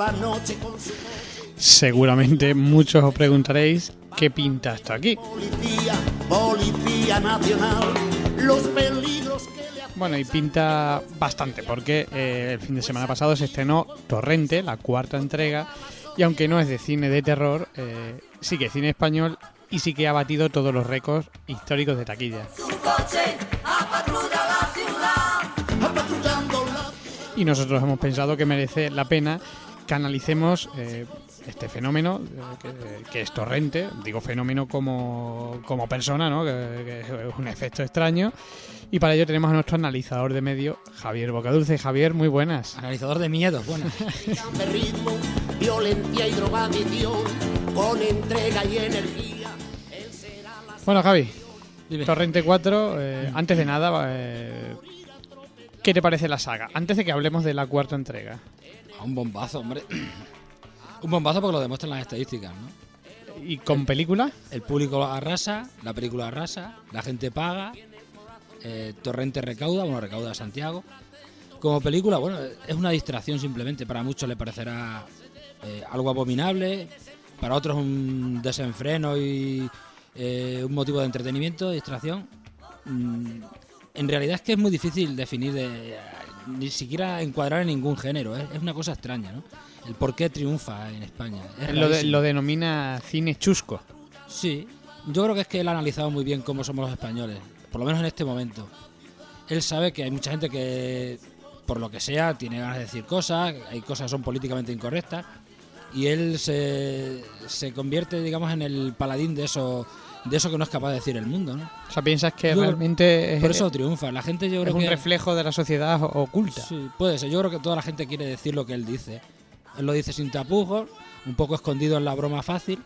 la noche con su Seguramente muchos os preguntaréis qué pinta esto aquí. policía, policía nacional. Los peligros que le Bueno, y pinta bastante, porque eh, el fin de semana pasado se estrenó Torrente, la cuarta entrega, y aunque no es de cine de terror, eh, sí que es cine español y sí que ha batido todos los récords históricos de taquilla. Y nosotros hemos pensado que merece la pena que analicemos eh, este fenómeno eh, que, que es Torrente, digo fenómeno como, como persona, ¿no? que, que es un efecto extraño. Y para ello tenemos a nuestro analizador de medio, Javier Bocadulce. Javier, muy buenas. Analizador de miedos, bueno. de ritmo, violencia y drogadicción, con entrega y energía. Él será la Bueno, Javi, Dime. Torrente 4, eh, antes de nada, eh, ¿qué te parece la saga? Antes de que hablemos de la cuarta entrega. Ah, Un bombazo, hombre. Un bombazo porque lo demuestran las estadísticas, ¿no? ¿Y con película? El público arrasa, la película arrasa, la gente paga, eh, Torrente recauda, bueno, recauda Santiago. Como película, bueno, es una distracción simplemente. Para muchos le parecerá eh, algo abominable, para otros un desenfreno y eh, un motivo de entretenimiento, de distracción. Mm, en realidad es que es muy difícil definir, de, ni siquiera encuadrar en ningún género. ¿eh? Es una cosa extraña, ¿no? El por qué triunfa en España. Es Lo, de- lo denomina cine chusco. Sí, yo creo que es que él ha analizado muy bien cómo somos los españoles, por lo menos en este momento. Él sabe que hay mucha gente que, por lo que sea, tiene ganas de decir cosas, hay cosas que son políticamente incorrectas, y él se, se convierte, digamos, en el paladín de eso, de eso que no es capaz de decir el mundo, ¿no? O sea, piensas que Yo- realmente es, Por eso triunfa. La gente yo es creo un que... reflejo de la sociedad oculta. Sí, puede ser. Yo creo que toda la gente quiere decir lo que él dice. Él lo dice sin tapujos, un poco escondido en la broma fácil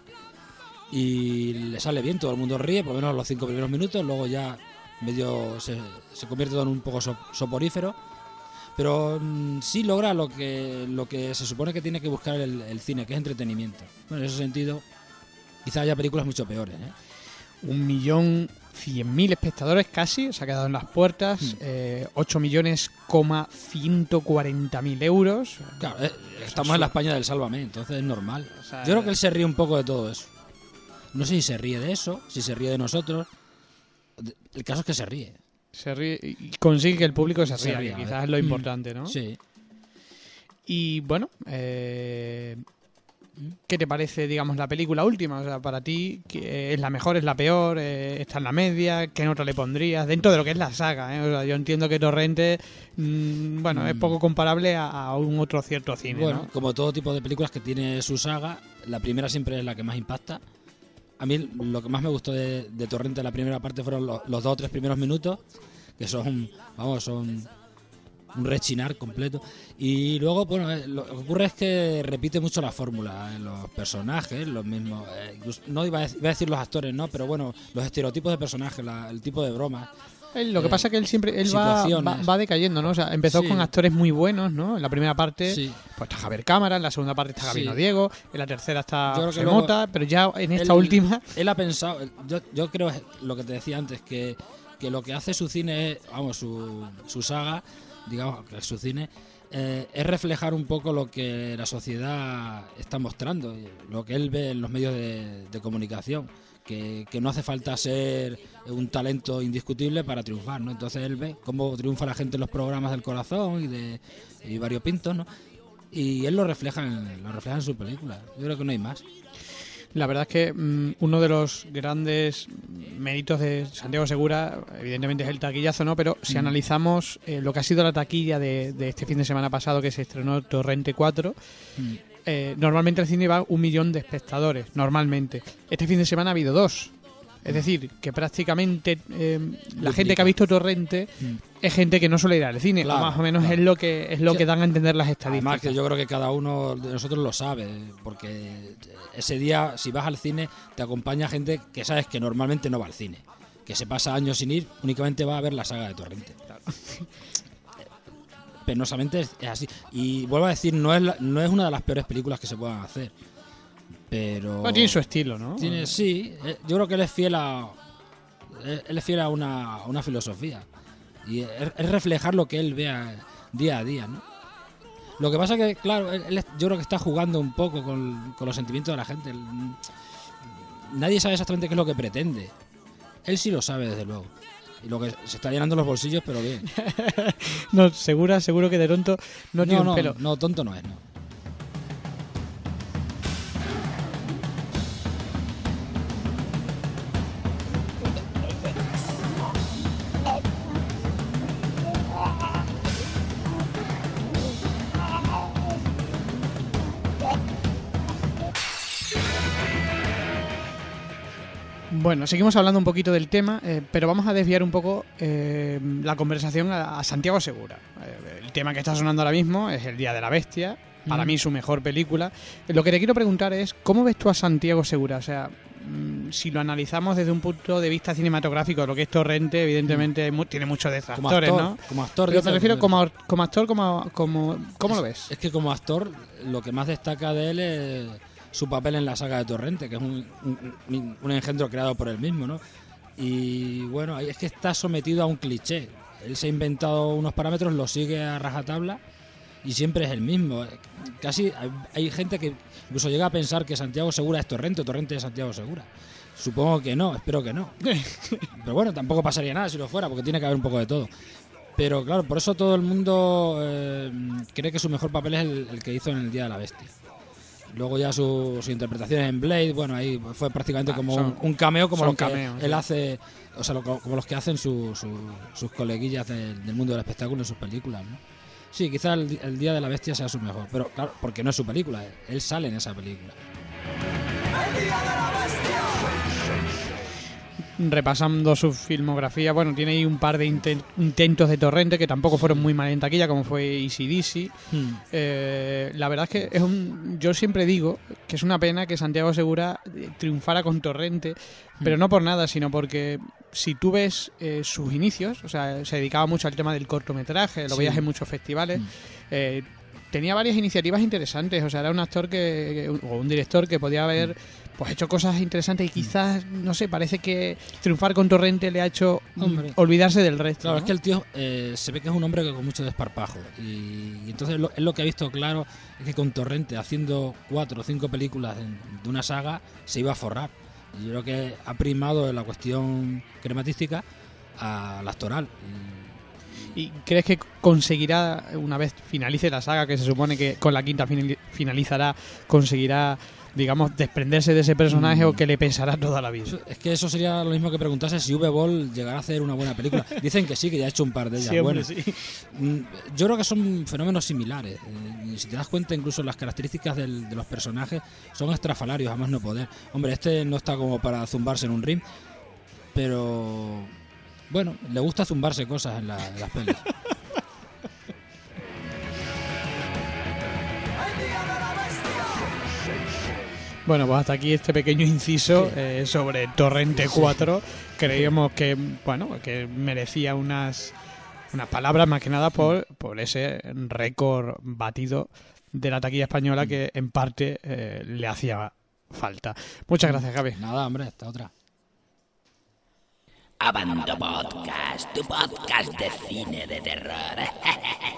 y le sale bien, todo el mundo ríe, por lo menos los cinco primeros minutos, luego ya medio se, se convierte todo en un poco so- soporífero. Pero mm, sí logra lo que, lo que se supone que tiene que buscar el, el cine, que es entretenimiento. Bueno, en ese sentido, quizá haya películas mucho peores. ¿eh? Un millón cien mil espectadores casi, se ha quedado en las puertas. Hmm. eh, 8 millones, coma 140 mil euros. Claro, eh, estamos en la España del Sálvame, entonces es normal. O sea, Yo creo que él se ríe un poco de todo eso. No sé si se ríe de eso, si se ríe de nosotros. El caso es que se ríe. Se ríe y consigue que el público se Se ría, que quizás ver. es lo importante, ¿no? Sí. Y bueno, eh, ¿qué te parece, digamos, la película última? O sea, para ti, ¿qué- ¿es la mejor, es la peor? eh, ¿Está en la media? ¿Qué nota le pondrías? Dentro de lo que es la saga, ¿eh? O sea, yo entiendo que Torrente, mm, bueno, es Mm. poco comparable a, a un otro cierto cine, Bueno, ¿no? como todo tipo de películas que tiene su saga, la primera siempre es la que más impacta. A mí lo que más me gustó de, de Torrente la primera parte fueron los, dos o tres primeros minutos, que son, vamos, son un rechinar completo. Y luego, bueno, eh, lo que ocurre es que repite mucho la fórmula en los personajes, los mismos. eh, no iba a, dec- iba a decir los actores, ¿no? Pero bueno, los estereotipos de personajes, la- el tipo de bromas. Él- lo que eh, pasa es que él siempre él va, va, decayendo, ¿no? O sea, empezó Sí. con actores muy buenos, ¿no? En la primera parte Sí. pues está Javier Cámara, en la segunda parte está Gabino Sí. Diego, en la tercera está José Mota, pero ya en esta Él- última Él ha pensado, yo, yo creo lo que te decía antes, que, que lo que hace su cine, vamos, su, su saga, digamos, que su cine, eh, es reflejar un poco lo que la sociedad está mostrando, lo que él ve en los medios de, de comunicación, que, que no hace falta ser un talento indiscutible para triunfar, ¿no? Entonces él ve cómo triunfa la gente en los programas del corazón y de y variopintos, ¿no? Y él lo refleja en, lo refleja en su película. Yo creo que no hay más. La verdad es que mm, uno de los grandes méritos de Santiago Segura, evidentemente es el taquillazo, ¿no? Pero si Mm. analizamos eh, lo que ha sido la taquilla de, de este fin de semana pasado que se estrenó Torrente 4, Mm. Eh, normalmente al cine va un millón de espectadores, normalmente. Este fin de semana ha habido dos. Es decir, que prácticamente eh, la gente que ha visto Torrente Mm. es gente que no suele ir al cine, o más o menos claro. es lo que es lo Sí. que dan a entender las Además estadísticas. que yo creo que cada uno de nosotros lo sabe, porque ese día si vas al cine te acompaña gente que sabes que normalmente no va al cine, que se pasa años sin ir, únicamente va a ver la saga de Torrente. Penosamente es, así. Y vuelvo a decir, no es, la- no es una de las peores películas que se puedan hacer. Pero... Bueno, tiene su estilo, ¿no? Tiene- sí, eh, yo creo que él es fiel a. Él él es fiel a una, a una filosofía. Y es, es reflejar lo que él vea día a día, ¿no? Lo que pasa que, claro, él, yo creo que está jugando un poco con, con los sentimientos de la gente. nadie sabe exactamente qué es lo que pretende. Él sí lo sabe, desde luego. Y lo que se está llenando los bolsillos, pero bien. no, segura, seguro que de tonto no, tiene un pelo. No, tonto no es, no. Bueno, seguimos hablando un poquito del tema, eh, pero vamos a desviar un poco eh, la conversación a, Santiago Segura. Eh, el tema que está sonando ahora mismo es El Día de la Bestia, para mí su mejor película. Lo que te quiero preguntar es, ¿cómo ves tú a Santiago Segura? O sea, mm, si lo analizamos desde un punto de vista cinematográfico, lo que es Torrente, evidentemente tiene muchos detractores, ¿no? Como actor. Pero te refiero como, como actor, como, como, ¿cómo lo ves? Es que como actor, lo que más destaca de él es su papel en la saga de Torrente, que es un, un, engendro creado por él mismo, ¿no? Y bueno, es que está sometido a un cliché. Él se ha inventado unos parámetros, los sigue a rajatabla y siempre es el mismo. Casi hay, gente que incluso llega a pensar que Santiago Segura es Torrente o Torrente es Santiago Segura. Supongo que no, espero que no. Pero bueno, tampoco pasaría nada si lo fuera, porque tiene que haber un poco de todo. Pero claro, por eso todo el mundo eh, cree que su mejor papel es el, que hizo en el Día de la Bestia. Luego ya sus interpretaciones en Blade, bueno, ahí fue prácticamente ah, como un, cameo, como lo que él hace, o sea, como los que hacen sus coleguillas del, mundo del espectáculo en sus películas, ¿no? Sí, quizá el, el, Día de la Bestia sea su mejor, pero claro, porque no es su película, él sale en esa película. El Día de la Bestia repasando su filmografía, bueno, tiene ahí un par de intentos de Torrente que tampoco fueron muy mal en taquilla, como fue Easy Dizzy. Hmm. Eh, la verdad es que es un, yo siempre digo que es una pena que Santiago Segura triunfara con Torrente, pero hmm. no por nada, sino porque si tú ves eh, sus inicios, o sea, se dedicaba mucho al tema del cortometraje, lo veías en muchos festivales. Hmm. Eh, tenía varias iniciativas interesantes, o sea, era un actor que, o un director que podía haber pues hecho cosas interesantes y quizás, no sé, parece que triunfar con Torrente le ha hecho mm, olvidarse del resto. Claro, es que el tío eh, se ve que es un hombre que con mucho desparpajo. Y, entonces lo, lo que ha visto claro es que con Torrente, haciendo cuatro o cinco películas de, una saga, se iba a forrar. Y yo creo que ha primado la cuestión crematística a la actoral. ¿Y crees que conseguirá, una vez finalice la saga, que se supone que con la quinta finalizará, conseguirá digamos, desprenderse de ese personaje o mm. que le pesará toda la vida. Es que eso sería lo mismo que preguntase si V-Ball llegará a hacer una buena película. Dicen que sí, que ya ha hecho un par de ellas mm, Yo creo que son fenómenos similares. Eh, si te das cuenta, incluso las características de los personajes son estrafalarios, además no poder. Hombre, este no está como para zumbarse en un ring, pero bueno, le gusta zumbarse cosas en, en las pelis. Bueno, pues hasta aquí este pequeño inciso eh, sobre Torrente 4. Creíamos que, bueno, que merecía unas, unas palabras más que nada por, por ese récord batido de la taquilla española que en parte eh, le hacía falta. Muchas gracias, Gaby. Nada, hombre, esta otra. Abando Podcast, tu podcast de cine de terror.